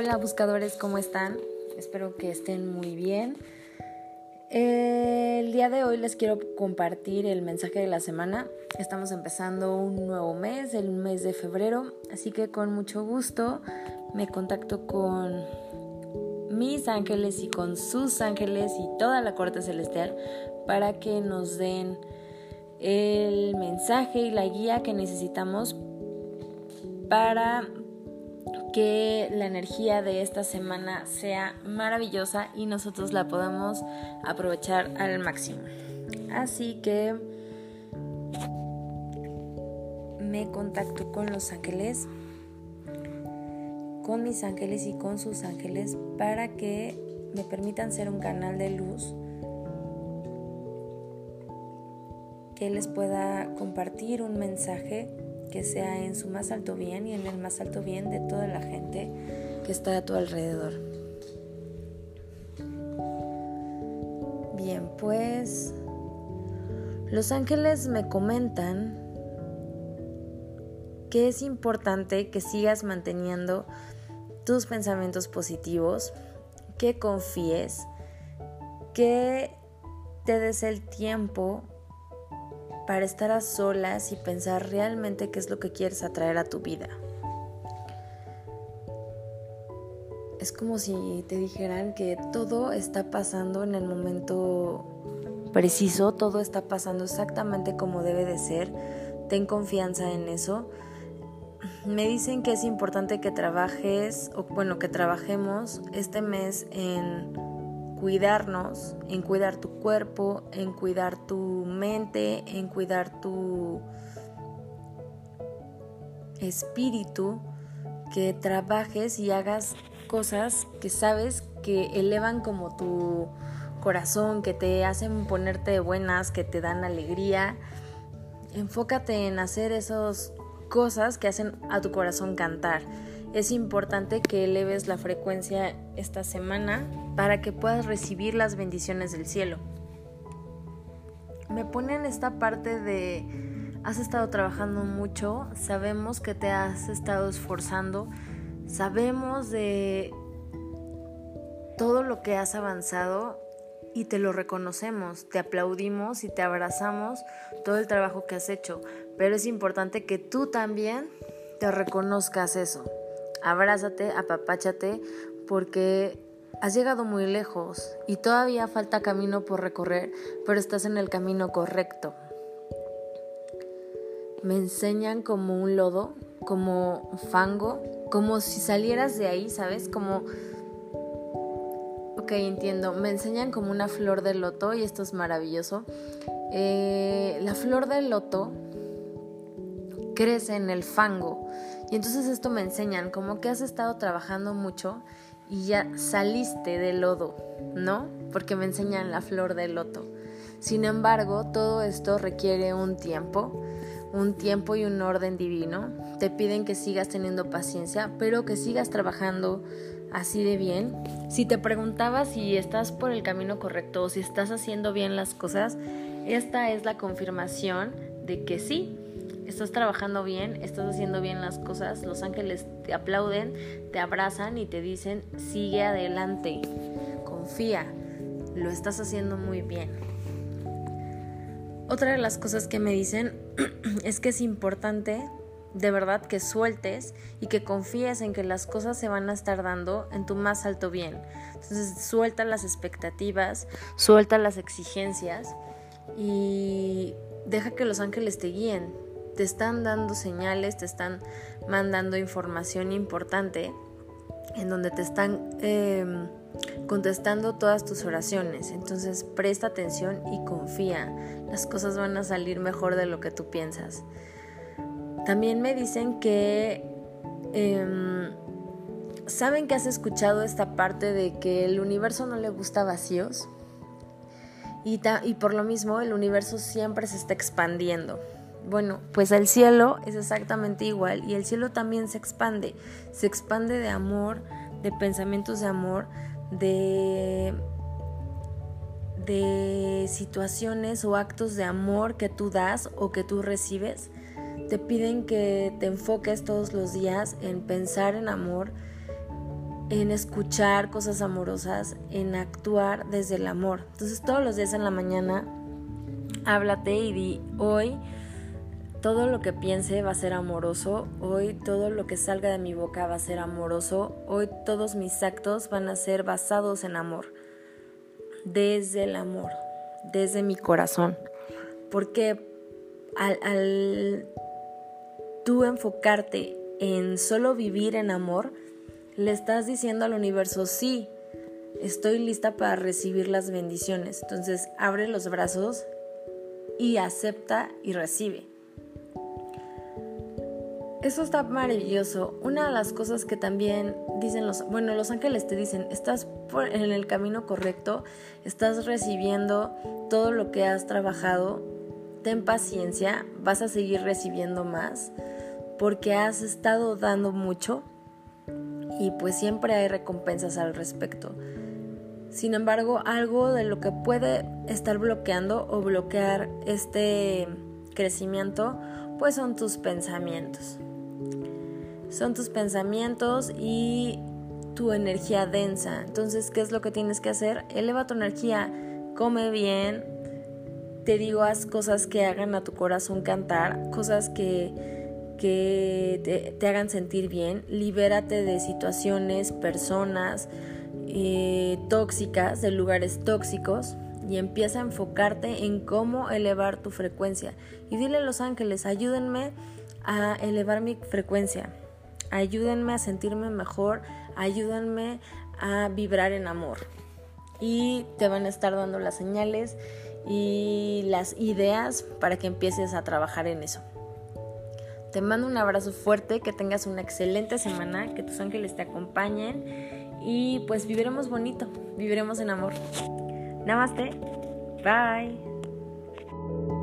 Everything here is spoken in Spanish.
Hola buscadores, ¿cómo están? Espero que estén muy bien. El día de hoy les quiero compartir el mensaje de la semana. Estamos empezando un nuevo mes, el mes de febrero, así que con mucho gusto me contacto con mis ángeles y con sus ángeles y toda la corte celestial para que nos den el mensaje y la guía que necesitamos para que la energía de esta semana sea maravillosa y nosotros la podamos aprovechar al máximo. Así que me contacto con los ángeles, con mis ángeles y con sus ángeles para que me permitan ser un canal de luz que les pueda compartir un mensaje que sea en su más alto bien y en el más alto bien de toda la gente que está a tu alrededor. Bien, pues los ángeles me comentan que es importante que sigas manteniendo tus pensamientos positivos, que confíes, que te des el tiempo para estar a solas y pensar realmente qué es lo que quieres atraer a tu vida. Es como si te dijeran que todo está pasando en el momento preciso, todo está pasando exactamente como debe de ser. Ten confianza en eso. Me dicen que es importante que trabajes, o bueno, que trabajemos este mes en cuidarnos, en cuidar tu cuerpo, en cuidar tu mente, en cuidar tu espíritu, que trabajes y hagas cosas que sabes que elevan como tu corazón, que te hacen ponerte buenas, que te dan alegría. Enfócate en hacer esas cosas que hacen a tu corazón cantar es importante que eleves la frecuencia esta semana para que puedas recibir las bendiciones del cielo. Me ponen esta parte de has estado trabajando mucho, sabemos que te has estado esforzando, sabemos de todo lo que has avanzado y te lo reconocemos, te aplaudimos y te abrazamos todo el trabajo que has hecho, pero es importante que tú también te reconozcas eso abrázate, apapáchate, porque has llegado muy lejos y todavía falta camino por recorrer, pero estás en el camino correcto. Me enseñan como un lodo, como fango, como si salieras de ahí, ¿sabes? Como... Ok, entiendo. Me enseñan como una flor de loto y esto es maravilloso. Eh, la flor del loto crece en el fango. Y entonces esto me enseñan como que has estado trabajando mucho y ya saliste del lodo, ¿no? Porque me enseñan la flor del loto. Sin embargo, todo esto requiere un tiempo, un tiempo y un orden divino. Te piden que sigas teniendo paciencia, pero que sigas trabajando así de bien. Si te preguntabas si estás por el camino correcto o si estás haciendo bien las cosas, esta es la confirmación de que sí, estás trabajando bien, estás haciendo bien las cosas, los ángeles te aplauden, te abrazan y te dicen, sigue adelante, confía, lo estás haciendo muy bien. Otra de las cosas que me dicen es que es importante de verdad que sueltes y que confíes en que las cosas se van a estar dando en tu más alto bien. Entonces suelta las expectativas, suelta las exigencias y deja que los ángeles te guíen, te están dando señales, te están mandando información importante en donde te están em, contestando todas tus oraciones. Entonces presta atención y confía. Las cosas van a salir mejor de lo que tú piensas. También me dicen que em, saben que has escuchado esta parte de que el universo no le gusta vacíos. Y, y por lo mismo el universo siempre se está expandiendo. Bueno, pues el cielo es exactamente igual y el cielo también se expande, se expande de amor, de pensamientos de amor, de situaciones o actos de amor que tú das o que tú recibes. Te piden que te enfoques todos los días en pensar en amor en escuchar cosas amorosas, en actuar desde el amor. Entonces todos los días en la mañana háblate y di hoy todo lo que piense va a ser amoroso, hoy todo lo que salga de mi boca va a ser amoroso, hoy todos mis actos van a ser basados en amor, desde el amor, desde mi corazón. Porque al, tú enfocarte en solo vivir en amor, le estás diciendo al universo, sí, estoy lista para recibir las bendiciones. Entonces abre los brazos y acepta y recibe. Eso está maravilloso. Una de las cosas que también dicen los, bueno, los ángeles te dicen, estás en el camino correcto, estás recibiendo todo lo que has trabajado, ten paciencia, vas a seguir recibiendo más, porque has estado dando mucho y pues siempre hay recompensas al respecto. Sin embargo, algo de lo que puede estar bloqueando o bloquear este crecimiento, pues son tus pensamientos son tus pensamientos y tu energía densa. Entonces, ¿qué es lo que tienes que hacer? Eleva tu energía, come bien, te digo, haz cosas que hagan a tu corazón cantar, cosas que, que te, hagan sentir bien, libérate de situaciones, personas eh, tóxicas, de lugares tóxicos y empieza a enfocarte en cómo elevar tu frecuencia. Y dile a los ángeles, ayúdenme a elevar mi frecuencia ayúdenme a sentirme mejor, ayúdenme a vibrar en amor. Y te van a estar dando las señales y las ideas para que empieces a trabajar en eso. Te mando un abrazo fuerte, que tengas una excelente semana, que tus ángeles te acompañen y pues viviremos bonito, viviremos en amor. Namaste, bye.